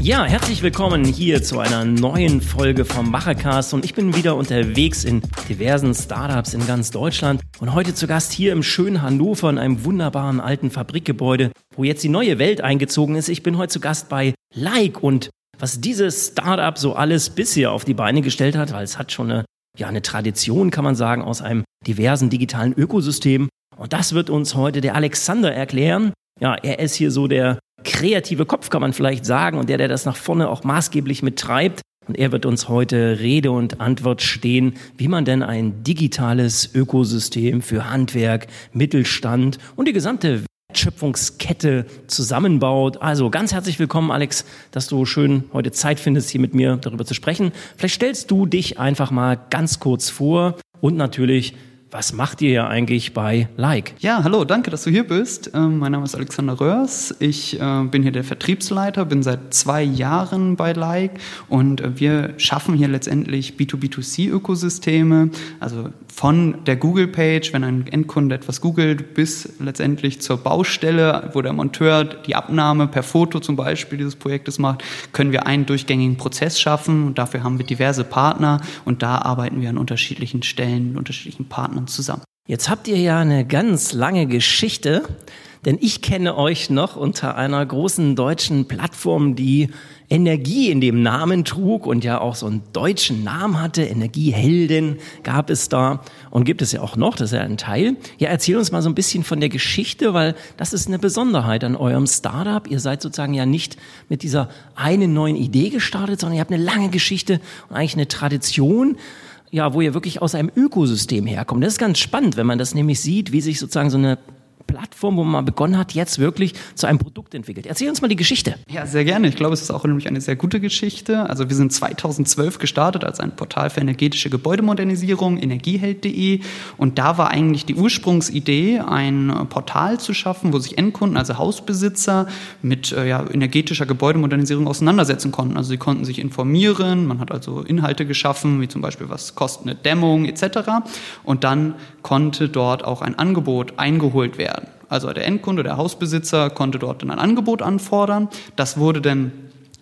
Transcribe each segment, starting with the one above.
Ja, herzlich willkommen hier zu einer neuen Folge vom Machercast und ich bin wieder unterwegs in diversen Startups in ganz Deutschland und heute zu Gast hier im schönen Hannover in einem wunderbaren alten Fabrikgebäude, wo jetzt die neue Welt eingezogen ist. Ich bin heute zu Gast bei Like und was dieses Startup so alles bisher auf die Beine gestellt hat, weil es hat schon eine, ja, eine Tradition, kann man sagen, aus einem diversen digitalen Ökosystem. Und das wird uns heute der Alexander erklären. Ja, er ist hier so der kreative Kopf, kann man vielleicht sagen, und der, der das nach vorne auch maßgeblich mittreibt. Und er wird uns heute Rede und Antwort stehen, wie man denn ein digitales Ökosystem für Handwerk, Mittelstand und die gesamte Wertschöpfungskette zusammenbaut. Also ganz herzlich willkommen, Alex, dass du schön heute Zeit findest, hier mit mir darüber zu sprechen. Vielleicht stellst du dich einfach mal ganz kurz vor und natürlich was macht ihr ja eigentlich bei Like? Ja, hallo, danke, dass du hier bist. Ähm, mein Name ist Alexander Röhrs. Ich äh, bin hier der Vertriebsleiter, bin seit zwei Jahren bei Like und äh, wir schaffen hier letztendlich B2B2C-Ökosysteme, also von der Google-Page, wenn ein Endkunde etwas googelt, bis letztendlich zur Baustelle, wo der Monteur die Abnahme per Foto zum Beispiel dieses Projektes macht, können wir einen durchgängigen Prozess schaffen und dafür haben wir diverse Partner und da arbeiten wir an unterschiedlichen Stellen, unterschiedlichen Partnern Partnern zusammen. Jetzt habt ihr ja eine ganz lange Geschichte, denn ich kenne euch noch unter einer großen deutschen Plattform, die Energie in dem Namen trug und ja auch so einen deutschen Namen hatte. Energiehelden gab es da und gibt es ja auch noch, das ist ja ein Teil. Ja, erzähl uns mal so ein bisschen von der Geschichte, weil das ist eine Besonderheit an eurem Startup. Ihr seid sozusagen ja nicht mit dieser einen neuen Idee gestartet, sondern ihr habt eine lange Geschichte und eigentlich eine Tradition ja, wo ihr wirklich aus einem Ökosystem herkommt. Das ist ganz spannend, wenn man das nämlich sieht, wie sich sozusagen so eine Plattform, wo man mal begonnen hat, jetzt wirklich zu einem Produkt entwickelt. Erzähl uns mal die Geschichte. Ja, sehr gerne. Ich glaube, es ist auch nämlich eine sehr gute Geschichte. Also wir sind 2012 gestartet als ein Portal für energetische Gebäudemodernisierung, energieheld.de. Und da war eigentlich die Ursprungsidee, ein Portal zu schaffen, wo sich Endkunden, also Hausbesitzer, mit äh, ja, energetischer Gebäudemodernisierung auseinandersetzen konnten. Also sie konnten sich informieren, man hat also Inhalte geschaffen, wie zum Beispiel, was kostet eine Dämmung etc. Und dann konnte dort auch ein Angebot eingeholt werden. Also der Endkunde, der Hausbesitzer konnte dort dann ein Angebot anfordern. Das wurde dann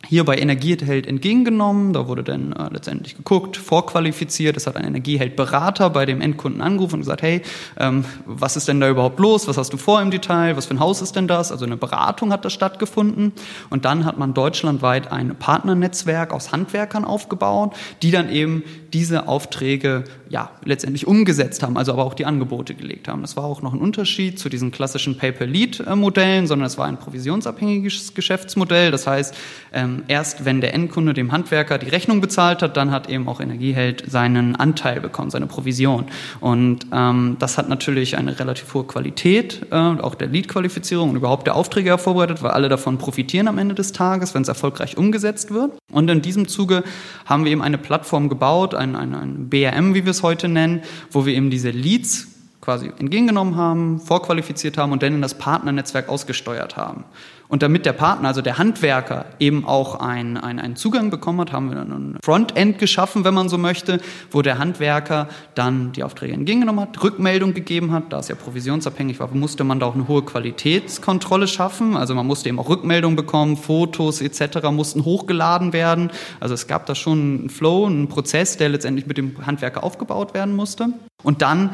hier bei Energieheld entgegengenommen. Da wurde dann äh, letztendlich geguckt, vorqualifiziert. Es hat ein Energieheld-Berater bei dem Endkunden angerufen und gesagt, hey, ähm, was ist denn da überhaupt los? Was hast du vor im Detail? Was für ein Haus ist denn das? Also eine Beratung hat da stattgefunden. Und dann hat man deutschlandweit ein Partnernetzwerk aus Handwerkern aufgebaut, die dann eben diese Aufträge ja letztendlich umgesetzt haben, also aber auch die Angebote gelegt haben. Das war auch noch ein Unterschied zu diesen klassischen Pay-per-Lead-Modellen, sondern es war ein provisionsabhängiges Geschäftsmodell. Das heißt, ähm, erst wenn der Endkunde dem Handwerker die Rechnung bezahlt hat, dann hat eben auch Energieheld seinen Anteil bekommen, seine Provision. Und ähm, das hat natürlich eine relativ hohe Qualität, äh, auch der Lead-Qualifizierung und überhaupt der Aufträge hervorbereitet, weil alle davon profitieren am Ende des Tages, wenn es erfolgreich umgesetzt wird. Und in diesem Zuge haben wir eben eine Plattform gebaut, ein, ein, ein BRM, wie wir es heute nennen, wo wir eben diese Leads quasi entgegengenommen haben, vorqualifiziert haben und dann in das Partnernetzwerk ausgesteuert haben. Und damit der Partner, also der Handwerker, eben auch einen, einen, einen Zugang bekommen hat, haben wir dann ein Frontend geschaffen, wenn man so möchte, wo der Handwerker dann die Aufträge entgegengenommen hat, Rückmeldung gegeben hat. Da es ja provisionsabhängig war, musste man da auch eine hohe Qualitätskontrolle schaffen. Also man musste eben auch Rückmeldung bekommen, Fotos etc. mussten hochgeladen werden. Also es gab da schon einen Flow, einen Prozess, der letztendlich mit dem Handwerker aufgebaut werden musste. Und dann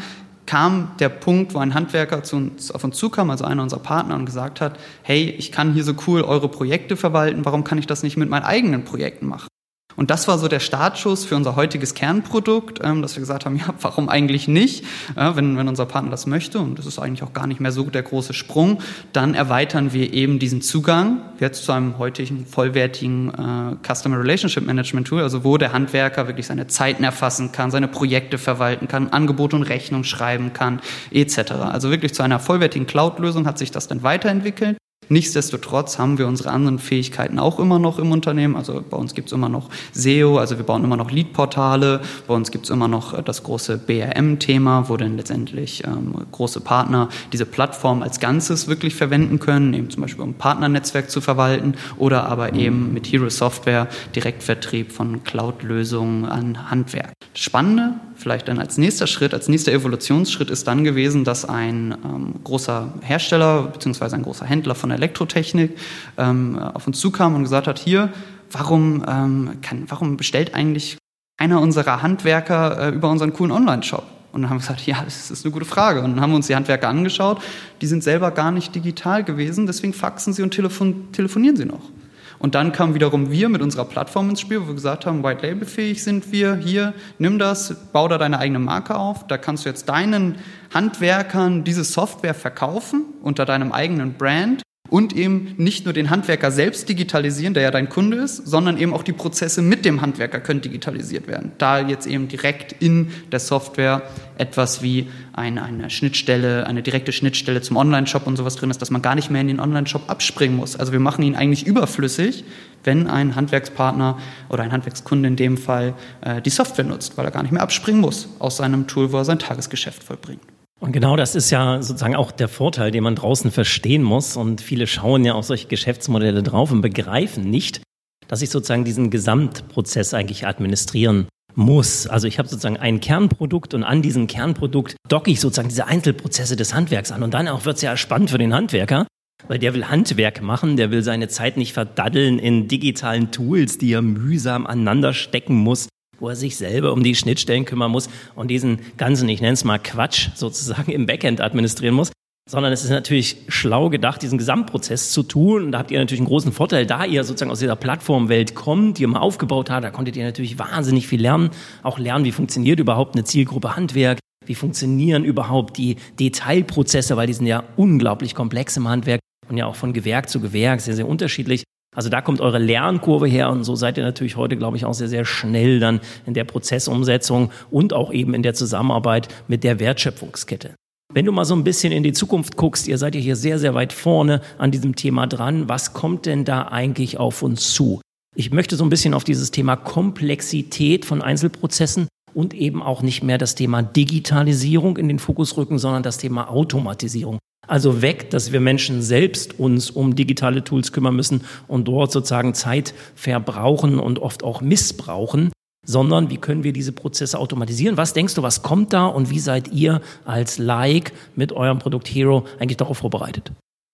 kam der Punkt, wo ein Handwerker zu uns, auf uns zukam, also einer unserer Partner, und gesagt hat, hey, ich kann hier so cool eure Projekte verwalten, warum kann ich das nicht mit meinen eigenen Projekten machen? Und das war so der Startschuss für unser heutiges Kernprodukt, ähm, dass wir gesagt haben, ja, warum eigentlich nicht, wenn, wenn unser Partner das möchte, und das ist eigentlich auch gar nicht mehr so der große Sprung, dann erweitern wir eben diesen Zugang jetzt zu einem heutigen vollwertigen äh, Customer Relationship Management Tool, also wo der Handwerker wirklich seine Zeiten erfassen kann, seine Projekte verwalten kann, Angebote und Rechnung schreiben kann, etc. Also wirklich zu einer vollwertigen Cloud-Lösung hat sich das dann weiterentwickelt. Nichtsdestotrotz haben wir unsere anderen Fähigkeiten auch immer noch im Unternehmen. Also bei uns gibt es immer noch SEO, also wir bauen immer noch Lead-Portale. Bei uns gibt es immer noch äh, das große BRM-Thema, wo dann letztendlich ähm, große Partner diese Plattform als Ganzes wirklich verwenden können, eben zum Beispiel um ein Partnernetzwerk zu verwalten oder aber eben mit Hero Software Direktvertrieb von Cloud-Lösungen an Handwerk. Spannende, vielleicht dann als nächster Schritt, als nächster Evolutionsschritt ist dann gewesen, dass ein ähm, großer Hersteller bzw. ein großer Händler von Elektrotechnik ähm, auf uns zukam und gesagt hat, hier, warum, ähm, kann, warum bestellt eigentlich einer unserer Handwerker äh, über unseren coolen Online-Shop? Und dann haben wir gesagt, ja, das ist eine gute Frage. Und dann haben wir uns die Handwerker angeschaut, die sind selber gar nicht digital gewesen, deswegen faxen sie und telefon telefonieren sie noch. Und dann kamen wiederum wir mit unserer Plattform ins Spiel, wo wir gesagt haben, White Label fähig sind wir, hier, nimm das, bau da deine eigene Marke auf, da kannst du jetzt deinen Handwerkern diese Software verkaufen unter deinem eigenen Brand und eben nicht nur den Handwerker selbst digitalisieren, der ja dein Kunde ist, sondern eben auch die Prozesse mit dem Handwerker können digitalisiert werden. Da jetzt eben direkt in der Software etwas wie eine, eine Schnittstelle, eine direkte Schnittstelle zum Online-Shop und sowas drin ist, dass man gar nicht mehr in den Online-Shop abspringen muss. Also wir machen ihn eigentlich überflüssig, wenn ein Handwerkspartner oder ein Handwerkskunde in dem Fall äh, die Software nutzt, weil er gar nicht mehr abspringen muss aus seinem Tool, wo er sein Tagesgeschäft vollbringt. Und genau das ist ja sozusagen auch der Vorteil, den man draußen verstehen muss. Und viele schauen ja auf solche Geschäftsmodelle drauf und begreifen nicht, dass ich sozusagen diesen Gesamtprozess eigentlich administrieren muss. Also ich habe sozusagen ein Kernprodukt und an diesem Kernprodukt docke ich sozusagen diese Einzelprozesse des Handwerks an. Und dann auch wird es ja spannend für den Handwerker, weil der will Handwerk machen, der will seine Zeit nicht verdaddeln in digitalen Tools, die er mühsam aneinander stecken muss wo er sich selber um die Schnittstellen kümmern muss und diesen ganzen, ich nenne es mal Quatsch, sozusagen im Backend administrieren muss. Sondern es ist natürlich schlau gedacht, diesen Gesamtprozess zu tun. Und da habt ihr natürlich einen großen Vorteil, da ihr sozusagen aus dieser Plattformwelt kommt, die ihr mal aufgebaut habt, da konntet ihr natürlich wahnsinnig viel lernen. Auch lernen, wie funktioniert überhaupt eine Zielgruppe Handwerk, wie funktionieren überhaupt die Detailprozesse, weil die sind ja unglaublich komplex im Handwerk und ja auch von Gewerk zu Gewerk sehr, sehr unterschiedlich. Also da kommt eure Lernkurve her und so seid ihr natürlich heute, glaube ich, auch sehr, sehr schnell dann in der Prozessumsetzung und auch eben in der Zusammenarbeit mit der Wertschöpfungskette. Wenn du mal so ein bisschen in die Zukunft guckst, ihr seid ja hier sehr, sehr weit vorne an diesem Thema dran. Was kommt denn da eigentlich auf uns zu? Ich möchte so ein bisschen auf dieses Thema Komplexität von Einzelprozessen und eben auch nicht mehr das Thema Digitalisierung in den Fokus rücken, sondern das Thema Automatisierung. Also weg, dass wir Menschen selbst uns um digitale Tools kümmern müssen und dort sozusagen Zeit verbrauchen und oft auch missbrauchen, sondern wie können wir diese Prozesse automatisieren? Was denkst du, was kommt da und wie seid ihr als Like mit eurem Produkt Hero eigentlich darauf vorbereitet?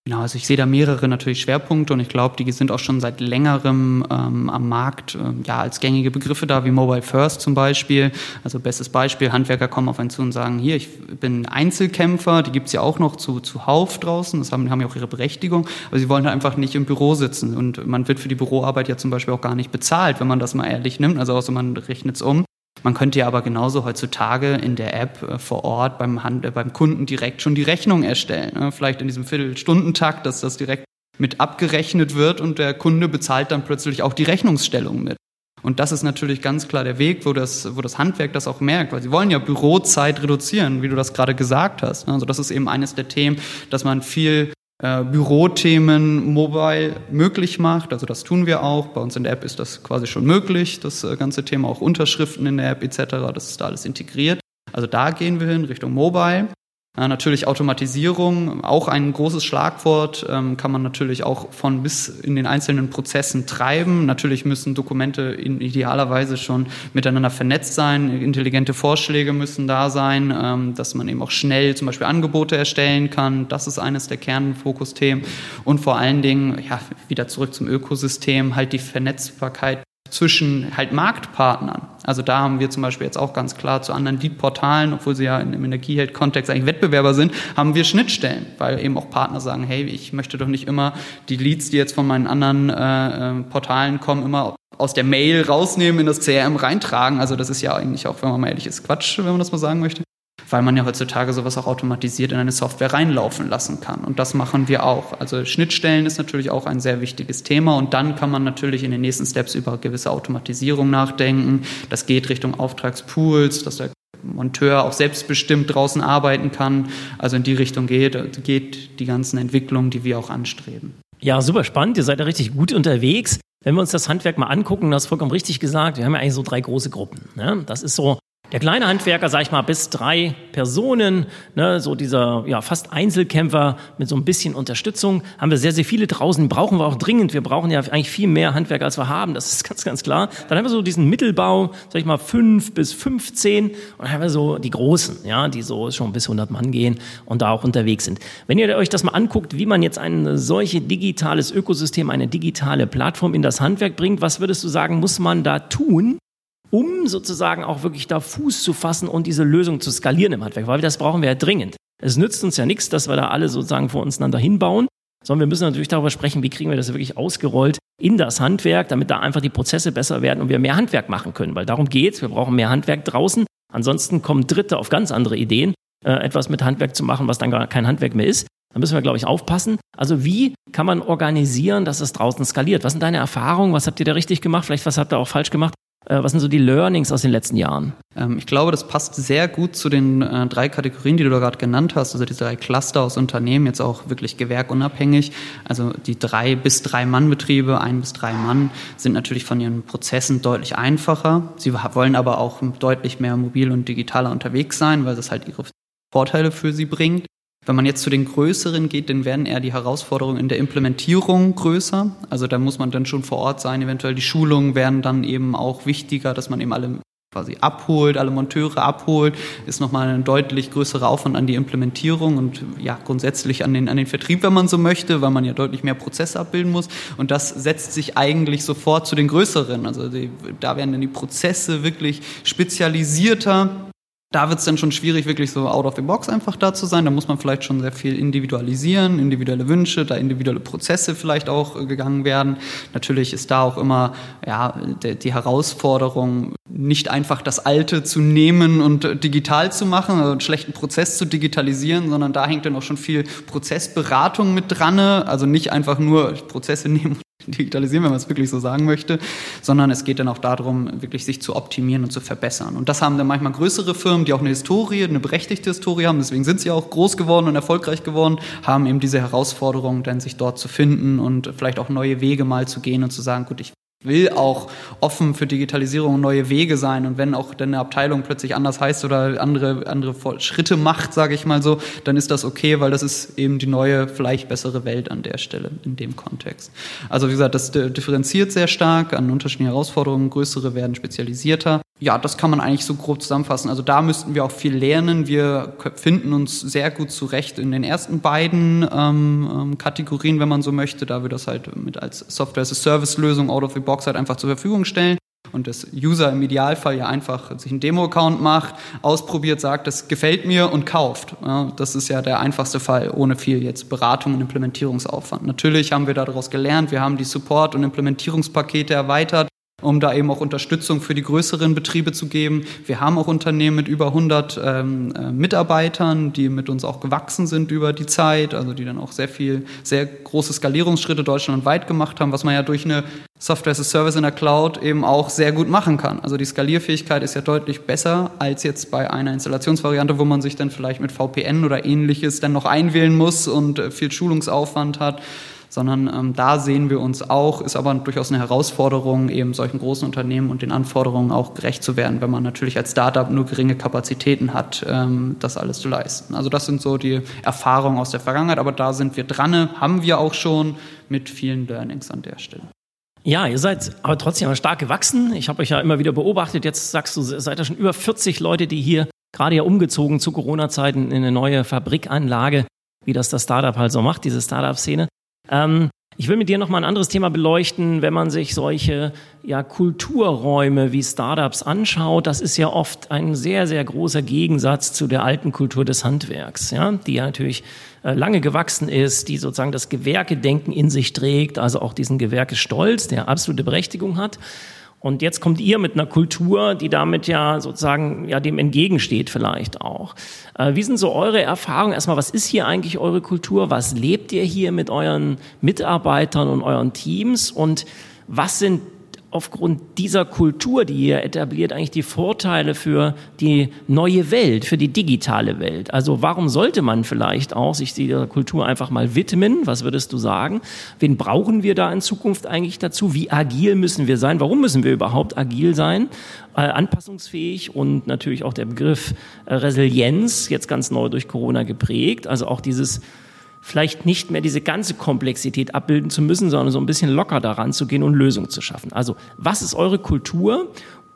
Genau, also ich sehe da mehrere natürlich Schwerpunkte und ich glaube, die sind auch schon seit längerem ähm, am Markt äh, ja als gängige Begriffe da, wie Mobile First zum Beispiel. Also bestes Beispiel, Handwerker kommen auf einen zu und sagen, hier, ich bin Einzelkämpfer, die gibt's ja auch noch zu, zuhauf draußen, das haben, haben ja auch ihre Berechtigung, aber sie wollen halt einfach nicht im Büro sitzen und man wird für die Büroarbeit ja zum Beispiel auch gar nicht bezahlt, wenn man das mal ehrlich nimmt, also außer man rechnet um. Man könnte ja aber genauso heutzutage in der App äh, vor Ort beim, Hand, äh, beim Kunden direkt schon die Rechnung erstellen. Ne? Vielleicht in diesem Viertelstundentakt, dass das direkt mit abgerechnet wird und der Kunde bezahlt dann plötzlich auch die Rechnungsstellung mit. Und das ist natürlich ganz klar der Weg, wo das, wo das Handwerk das auch merkt, weil sie wollen ja Bürozeit reduzieren, wie du das gerade gesagt hast. Ne? Also das ist eben eines der Themen, dass man viel äh, Bürothemen mobile möglich macht. Also das tun wir auch. Bei uns in der App ist das quasi schon möglich, das äh, ganze Thema auch Unterschriften in der App etc. Das ist da alles integriert. Also da gehen wir hin Richtung Mobile. Ja, natürlich Automatisierung, auch ein großes Schlagwort, ähm, kann man natürlich auch von bis in den einzelnen Prozessen treiben. Natürlich müssen Dokumente in idealerweise schon miteinander vernetzt sein, intelligente Vorschläge müssen da sein, ähm, dass man eben auch schnell zum Beispiel Angebote erstellen kann. Das ist eines der Kernfokusthemen. Und vor allen Dingen, ja, wieder zurück zum Ökosystem, halt die Vernetzbarkeit zwischen halt Marktpartnern. Also da haben wir zum Beispiel jetzt auch ganz klar zu anderen Lead-Portalen, obwohl sie ja im Energieheld-Kontext eigentlich Wettbewerber sind, haben wir Schnittstellen, weil eben auch Partner sagen, hey, ich möchte doch nicht immer die Leads, die jetzt von meinen anderen äh, äh Portalen kommen, immer aus der Mail rausnehmen, in das CRM reintragen. Also das ist ja eigentlich auch, wenn man mal ehrlich ist, Quatsch, wenn man das mal sagen möchte weil man ja heutzutage sowas auch automatisiert in eine Software reinlaufen lassen kann. Und das machen wir auch. Also Schnittstellen ist natürlich auch ein sehr wichtiges Thema. Und dann kann man natürlich in den nächsten Steps über gewisse Automatisierung nachdenken. Das geht Richtung Auftragspools, dass der Monteur auch selbstbestimmt draußen arbeiten kann. Also in die Richtung geht, geht die ganzen Entwicklungen, die wir auch anstreben. Ja, super spannend. Ihr seid ja richtig gut unterwegs. Wenn wir uns das Handwerk mal angucken, das ist vollkommen richtig gesagt, wir haben ja eigentlich so drei große Gruppen. Ne? Das ist so der kleine Handwerker, sag ich mal, bis drei Personen, ne, so dieser ja fast Einzelkämpfer mit so ein bisschen Unterstützung, haben wir sehr, sehr viele draußen, brauchen wir auch dringend. Wir brauchen ja eigentlich viel mehr Handwerker, als wir haben, das ist ganz, ganz klar. Dann haben wir so diesen Mittelbau, sag ich mal, fünf bis 15 und dann haben wir so die Großen, ja, die so schon bis 100 Mann gehen und da auch unterwegs sind. Wenn ihr euch das mal anguckt, wie man jetzt ein solche digitales Ökosystem, eine digitale Plattform in das Handwerk bringt, was würdest du sagen, muss man da tun, um sozusagen auch wirklich da Fuß zu fassen und diese Lösung zu skalieren im Handwerk, weil das brauchen wir ja dringend. Es nützt uns ja nichts, dass wir da alle sozusagen vor uns einander hinbauen, sondern wir müssen natürlich darüber sprechen, wie kriegen wir das wirklich ausgerollt in das Handwerk, damit da einfach die Prozesse besser werden und wir mehr Handwerk machen können, weil darum geht's. Wir brauchen mehr Handwerk draußen. Ansonsten kommen Dritte auf ganz andere Ideen, äh, etwas mit Handwerk zu machen, was dann gar kein Handwerk mehr ist. Da müssen wir, glaube ich, aufpassen. Also wie kann man organisieren, dass es draußen skaliert? Was sind deine Erfahrungen? Was habt ihr da richtig gemacht? Vielleicht was habt ihr auch falsch gemacht? Äh, was sind so die Learnings aus den letzten Jahren? Ähm, ich glaube, das passt sehr gut zu den äh, drei Kategorien, die du da gerade genannt hast, also diese drei Cluster aus Unternehmen, jetzt auch wirklich gewerkunabhängig. Also die drei bis drei Mann-Betriebe, ein bis drei Mann, sind natürlich von ihren Prozessen deutlich einfacher. Sie wollen aber auch deutlich mehr mobil und digitaler unterwegs sein, weil das halt ihre Vorteile für sie bringt. Wenn man jetzt zu den größeren geht, dann werden eher die Herausforderungen in der Implementierung größer. Also da muss man dann schon vor Ort sein. Eventuell die Schulungen werden dann eben auch wichtiger, dass man eben alle quasi abholt, alle Monteure abholt, ist nochmal ein deutlich größerer Aufwand an die Implementierung und ja, grundsätzlich an den, an den Vertrieb, wenn man so möchte, weil man ja deutlich mehr Prozesse abbilden muss. Und das setzt sich eigentlich sofort zu den größeren. Also die, da werden dann die Prozesse wirklich spezialisierter da wird es dann schon schwierig, wirklich so out of the box einfach da zu sein. Da muss man vielleicht schon sehr viel individualisieren, individuelle Wünsche, da individuelle Prozesse vielleicht auch äh, gegangen werden. Natürlich ist da auch immer ja, die Herausforderung, nicht einfach das Alte zu nehmen und digital zu machen, also einen schlechten Prozess zu digitalisieren, sondern da hängt dann auch schon viel Prozessberatung mit dran. Also nicht einfach nur Prozesse nehmen digitalisieren, wenn man es wirklich so sagen möchte, sondern es geht dann auch darum, wirklich sich zu optimieren und zu verbessern. Und das haben dann manchmal größere Firmen, die auch eine Historie, eine berechtigte Historie haben, deswegen sind sie auch groß geworden und erfolgreich geworden, haben eben diese Herausforderung, dann sich dort zu finden und vielleicht auch neue Wege mal zu gehen und zu sagen, gut, ich will auch offen für Digitalisierung und neue Wege sein. Und wenn auch dann eine Abteilung plötzlich anders heißt oder andere, andere Schritte macht, sage ich mal so, dann ist das okay, weil das ist eben die neue, vielleicht bessere Welt an der Stelle, in dem Kontext. Also wie gesagt, das differenziert sehr stark an unterschiedlichen Herausforderungen. Größere werden spezialisierter. Ja, das kann man eigentlich so grob zusammenfassen. Also da müssten wir auch viel lernen. Wir finden uns sehr gut zurecht in den ersten beiden ähm, ähm, Kategorien, wenn man so möchte, da wir das halt mit als Software-as-a-Service-Lösung out of the box halt einfach zur Verfügung stellen und das User im Idealfall ja einfach sich einen Demo-Account macht, ausprobiert, sagt, das gefällt mir und kauft. Ja, das ist ja der einfachste Fall, ohne viel jetzt Beratung und Implementierungsaufwand. Natürlich haben wir daraus gelernt, wir haben die Support- und Implementierungspakete erweitert um da eben auch Unterstützung für die größeren Betriebe zu geben. Wir haben auch Unternehmen mit über 100 ähm, äh, Mitarbeitern, die mit uns auch gewachsen sind über die Zeit, also die dann auch sehr viel, sehr große Skalierungsschritte deutschlandweit gemacht haben, was man ja durch eine Software as a Service in der Cloud eben auch sehr gut machen kann. Also die Skalierfähigkeit ist ja deutlich besser als jetzt bei einer Installationsvariante, wo man sich dann vielleicht mit VPN oder ähnliches dann noch einwählen muss und äh, viel Schulungsaufwand hat sondern ähm, da sehen wir uns auch, ist aber durchaus eine Herausforderung, eben solchen großen Unternehmen und den Anforderungen auch gerecht zu werden, wenn man natürlich als Startup nur geringe Kapazitäten hat, ähm, das alles zu leisten. Also das sind so die Erfahrungen aus der Vergangenheit, aber da sind wir dran, haben wir auch schon mit vielen Learnings an der Stelle. Ja, ihr seid aber trotzdem stark gewachsen. Ich habe euch ja immer wieder beobachtet. Jetzt sagst du, seid ja schon über 40 Leute, die hier gerade ja umgezogen zu Corona-Zeiten in eine neue Fabrikanlage, wie das das Startup halt so macht, diese Startup-Szene. Ähm, ich will mit dir noch mal ein anderes Thema beleuchten, wenn man sich solche ja, Kulturräume wie Startups anschaut. Das ist ja oft ein sehr, sehr großer Gegensatz zu der alten Kultur des Handwerks, ja, die ja natürlich äh, lange gewachsen ist, die sozusagen das Gewerkedenken in sich trägt, also auch diesen Gewerkestolz, der absolute Berechtigung hat. Und jetzt kommt ihr mit einer Kultur, die damit ja sozusagen ja dem entgegensteht vielleicht auch. Äh, wie sind so eure Erfahrungen? Erstmal, was ist hier eigentlich eure Kultur? Was lebt ihr hier mit euren Mitarbeitern und euren Teams? Und was sind aufgrund dieser Kultur, die ihr etabliert, eigentlich die Vorteile für die neue Welt, für die digitale Welt? Also warum sollte man vielleicht auch sich dieser Kultur einfach mal widmen? Was würdest du sagen? Wen brauchen wir da in Zukunft eigentlich dazu? Wie agil müssen wir sein? Warum müssen wir überhaupt agil sein? Äh, anpassungsfähig und natürlich auch der Begriff äh, Resilienz, jetzt ganz neu durch Corona geprägt. Also auch dieses vielleicht nicht mehr diese ganze Komplexität abbilden zu müssen, sondern so ein bisschen locker daran zu gehen und Lösungen zu schaffen. Also, was ist eure Kultur?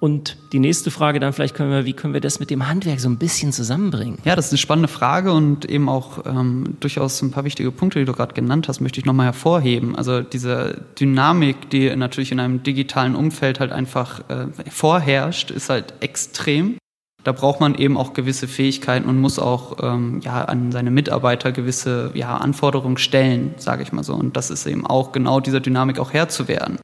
Und die nächste Frage dann vielleicht können wir, wie können wir das mit dem Handwerk so ein bisschen zusammenbringen? Ja, das ist eine spannende Frage und eben auch ähm, durchaus ein paar wichtige Punkte, die du gerade genannt hast, möchte ich nochmal hervorheben. Also diese Dynamik, die natürlich in einem digitalen Umfeld halt einfach äh, vorherrscht, ist halt extrem. Da braucht man eben auch gewisse Fähigkeiten und muss auch ähm, ja, an seine Mitarbeiter gewisse ja, Anforderungen stellen, sage ich mal so. Und das ist eben auch genau dieser Dynamik auch Herr zu werden.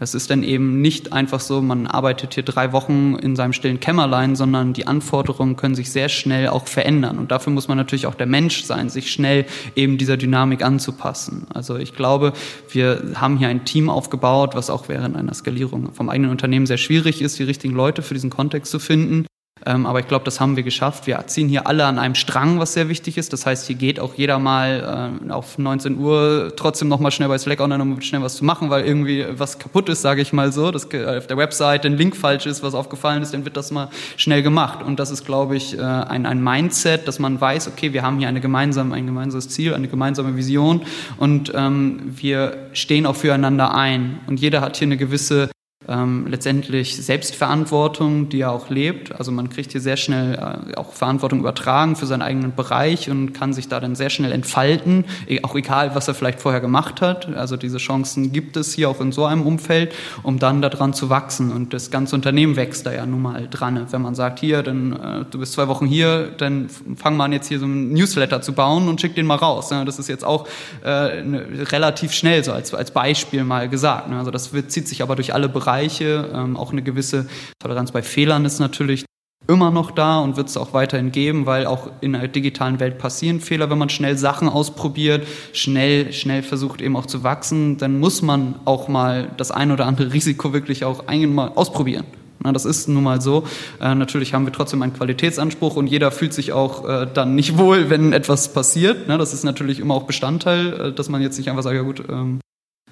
Es ist dann eben nicht einfach so, man arbeitet hier drei Wochen in seinem stillen Kämmerlein, sondern die Anforderungen können sich sehr schnell auch verändern. Und dafür muss man natürlich auch der Mensch sein, sich schnell eben dieser Dynamik anzupassen. Also ich glaube, wir haben hier ein Team aufgebaut, was auch während einer Skalierung vom eigenen Unternehmen sehr schwierig ist, die richtigen Leute für diesen Kontext zu finden. Ähm, aber ich glaube, das haben wir geschafft. Wir ziehen hier alle an einem Strang, was sehr wichtig ist. Das heißt, hier geht auch jeder mal äh, auf 19 Uhr trotzdem noch mal schnell bei Slack online, um schnell was zu machen, weil irgendwie was kaputt ist, sage ich mal so. Dass auf der Website ein Link falsch ist, was aufgefallen ist, dann wird das mal schnell gemacht. Und das ist, glaube ich, äh, ein, ein Mindset, dass man weiß, okay, wir haben hier eine gemeinsame, ein gemeinsames Ziel, eine gemeinsame Vision und ähm, wir stehen auch füreinander ein. Und jeder hat hier eine gewisse ähm, letztendlich Selbstverantwortung, die er auch lebt. Also man kriegt hier sehr schnell äh, auch Verantwortung übertragen für seinen eigenen Bereich und kann sich da dann sehr schnell entfalten, e, auch egal, was er vielleicht vorher gemacht hat. Also diese Chancen gibt es hier auch in so einem Umfeld, um dann daran zu wachsen. Und das ganze Unternehmen wächst da ja nun mal dran. Wenn man sagt, hier, dann äh, du bist zwei Wochen hier, dann fang mal an jetzt hier so einen Newsletter zu bauen und schick den mal raus. Ja, das ist jetzt auch äh, ne, relativ schnell so als, als Beispiel mal gesagt. Ne? Also das wird, zieht sich aber durch alle Bereiche Bereiche. Ähm, auch eine gewisse Toleranz bei Fehlern ist natürlich immer noch da und wird es auch weiterhin geben, weil auch in der digitalen Welt passieren Fehler, wenn man schnell Sachen ausprobiert, schnell, schnell versucht eben auch zu wachsen, dann muss man auch mal das ein oder andere Risiko wirklich auch einmal ausprobieren. Na, das ist nun mal so. Äh, natürlich haben wir trotzdem einen Qualitätsanspruch und jeder fühlt sich auch äh, dann nicht wohl, wenn etwas passiert. Na, das ist natürlich immer auch Bestandteil, äh, dass man jetzt nicht einfach sagt, ja gut, ähm,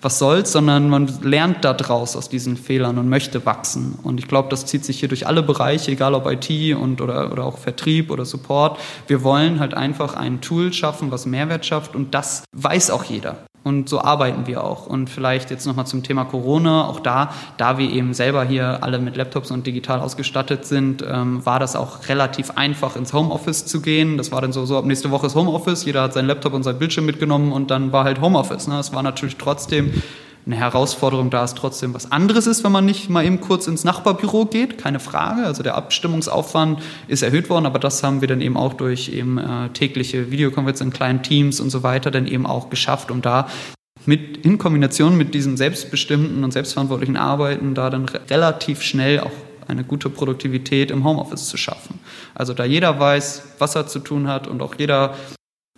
was soll's, sondern man lernt daraus aus diesen Fehlern und möchte wachsen. Und ich glaube, das zieht sich hier durch alle Bereiche, egal ob IT und oder, oder auch Vertrieb oder Support. Wir wollen halt einfach ein Tool schaffen, was Mehrwert schafft und das weiß auch jeder. Und so arbeiten wir auch. Und vielleicht jetzt nochmal zum Thema Corona. Auch da, da wir eben selber hier alle mit Laptops und digital ausgestattet sind, ähm, war das auch relativ einfach ins Homeoffice zu gehen. Das war dann so, so ab nächste Woche ist Homeoffice. Jeder hat seinen Laptop und sein Bildschirm mitgenommen und dann war halt Homeoffice. Ne? Es war natürlich trotzdem eine Herausforderung, da es trotzdem was anderes ist, wenn man nicht mal eben kurz ins Nachbarbüro geht, keine Frage. Also der Abstimmungsaufwand ist erhöht worden, aber das haben wir dann eben auch durch eben äh, tägliche Videokonferenzen in kleinen Teams und so weiter dann eben auch geschafft, um da mit, in Kombination mit diesem selbstbestimmten und selbstverantwortlichen Arbeiten da dann re relativ schnell auch eine gute Produktivität im Homeoffice zu schaffen. Also da jeder weiß, was er zu tun hat und auch jeder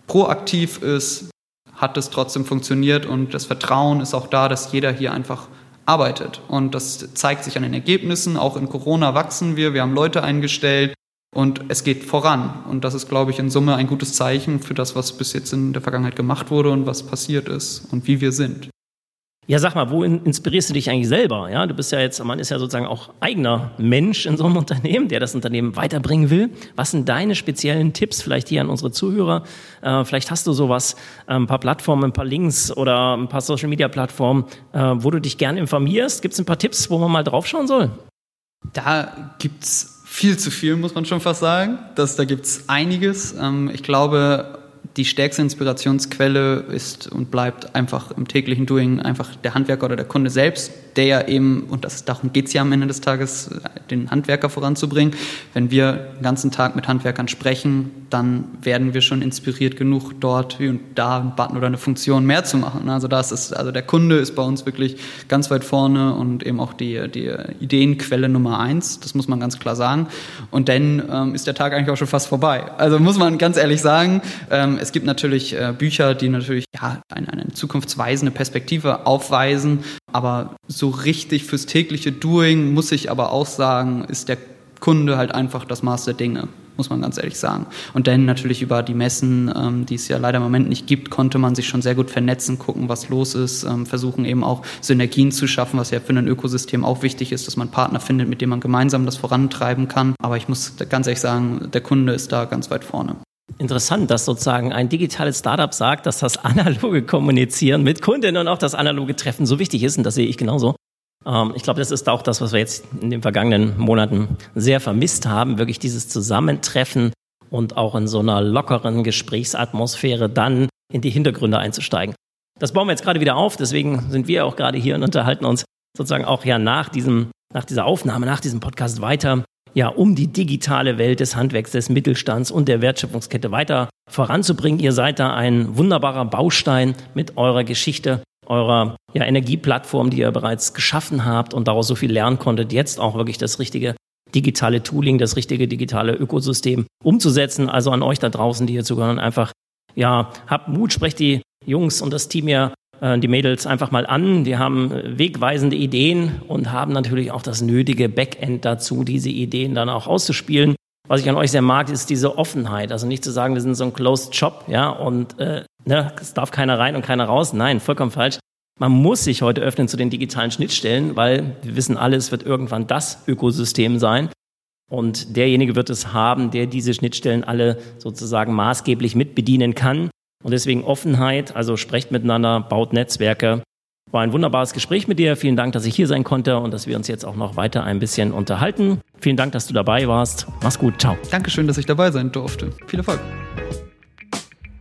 proaktiv ist, hat es trotzdem funktioniert und das Vertrauen ist auch da, dass jeder hier einfach arbeitet. Und das zeigt sich an den Ergebnissen. Auch in Corona wachsen wir, wir haben Leute eingestellt und es geht voran. Und das ist, glaube ich, in Summe ein gutes Zeichen für das, was bis jetzt in der Vergangenheit gemacht wurde und was passiert ist und wie wir sind. Ja, sag mal, wo inspirierst du dich eigentlich selber? Ja, du bist ja jetzt, man ist ja sozusagen auch eigener Mensch in so einem Unternehmen, der das Unternehmen weiterbringen will. Was sind deine speziellen Tipps vielleicht hier an unsere Zuhörer? Äh, vielleicht hast du sowas, äh, ein paar Plattformen, ein paar Links oder ein paar Social Media Plattformen, äh, wo du dich gerne informierst. Gibt es ein paar Tipps, wo man mal draufschauen soll? Da gibt's viel zu viel, muss man schon fast sagen. Das, da gibt's einiges. Ähm, ich glaube, die stärkste Inspirationsquelle ist und bleibt einfach im täglichen Doing einfach der Handwerker oder der Kunde selbst, der ja eben, und das, darum geht es ja am Ende des Tages, den Handwerker voranzubringen. Wenn wir den ganzen Tag mit Handwerkern sprechen, dann werden wir schon inspiriert genug, dort hier und da einen Button oder eine Funktion mehr zu machen. Also das ist, also der Kunde ist bei uns wirklich ganz weit vorne und eben auch die, die Ideenquelle Nummer eins. Das muss man ganz klar sagen. Und dann ähm, ist der Tag eigentlich auch schon fast vorbei. Also muss man ganz ehrlich sagen, ähm, es gibt natürlich äh, Bücher, die natürlich ja, eine, eine zukunftsweisende Perspektive aufweisen, aber so richtig fürs tägliche Doing muss ich aber auch sagen, ist der Kunde halt einfach das Maß der Dinge muss man ganz ehrlich sagen. Und dann natürlich über die Messen, ähm, die es ja leider im Moment nicht gibt, konnte man sich schon sehr gut vernetzen, gucken, was los ist, ähm, versuchen eben auch Synergien zu schaffen, was ja für ein Ökosystem auch wichtig ist, dass man Partner findet, mit dem man gemeinsam das vorantreiben kann. Aber ich muss ganz ehrlich sagen, der Kunde ist da ganz weit vorne. Interessant, dass sozusagen ein digitales Startup sagt, dass das analoge Kommunizieren mit Kunden und auch das analoge Treffen so wichtig ist. Und das sehe ich genauso. Ähm, ich glaube, das ist auch das, was wir jetzt in den vergangenen Monaten sehr vermisst haben, wirklich dieses Zusammentreffen und auch in so einer lockeren Gesprächsatmosphäre dann in die Hintergründe einzusteigen. Das bauen wir jetzt gerade wieder auf, deswegen sind wir auch gerade hier und unterhalten uns sozusagen auch ja nach diesem, nach dieser Aufnahme, nach diesem Podcast weiter, ja, um die digitale Welt des Handwerks, des Mittelstands und der Wertschöpfungskette weiter voranzubringen. Ihr seid da ein wunderbarer Baustein mit eurer Geschichte eurer ja, Energieplattform, die ihr bereits geschaffen habt und daraus so viel lernen konntet, jetzt auch wirklich das richtige digitale Tooling, das richtige digitale Ökosystem umzusetzen. Also an euch da draußen, die hier zugehören, einfach, ja, habt Mut, sprecht die Jungs und das Team ja, äh, die Mädels einfach mal an. Die haben wegweisende Ideen und haben natürlich auch das nötige Backend dazu, diese Ideen dann auch auszuspielen. Was ich an euch sehr mag, ist diese Offenheit. Also nicht zu sagen, wir sind so ein Closed Shop, ja, und äh, ne, es darf keiner rein und keiner raus. Nein, vollkommen falsch. Man muss sich heute öffnen zu den digitalen Schnittstellen, weil wir wissen alle, es wird irgendwann das Ökosystem sein. Und derjenige wird es haben, der diese Schnittstellen alle sozusagen maßgeblich mitbedienen kann. Und deswegen Offenheit, also sprecht miteinander, baut Netzwerke. War ein wunderbares Gespräch mit dir. Vielen Dank, dass ich hier sein konnte und dass wir uns jetzt auch noch weiter ein bisschen unterhalten. Vielen Dank, dass du dabei warst. Mach's gut. Ciao. Dankeschön, dass ich dabei sein durfte. Viel Erfolg.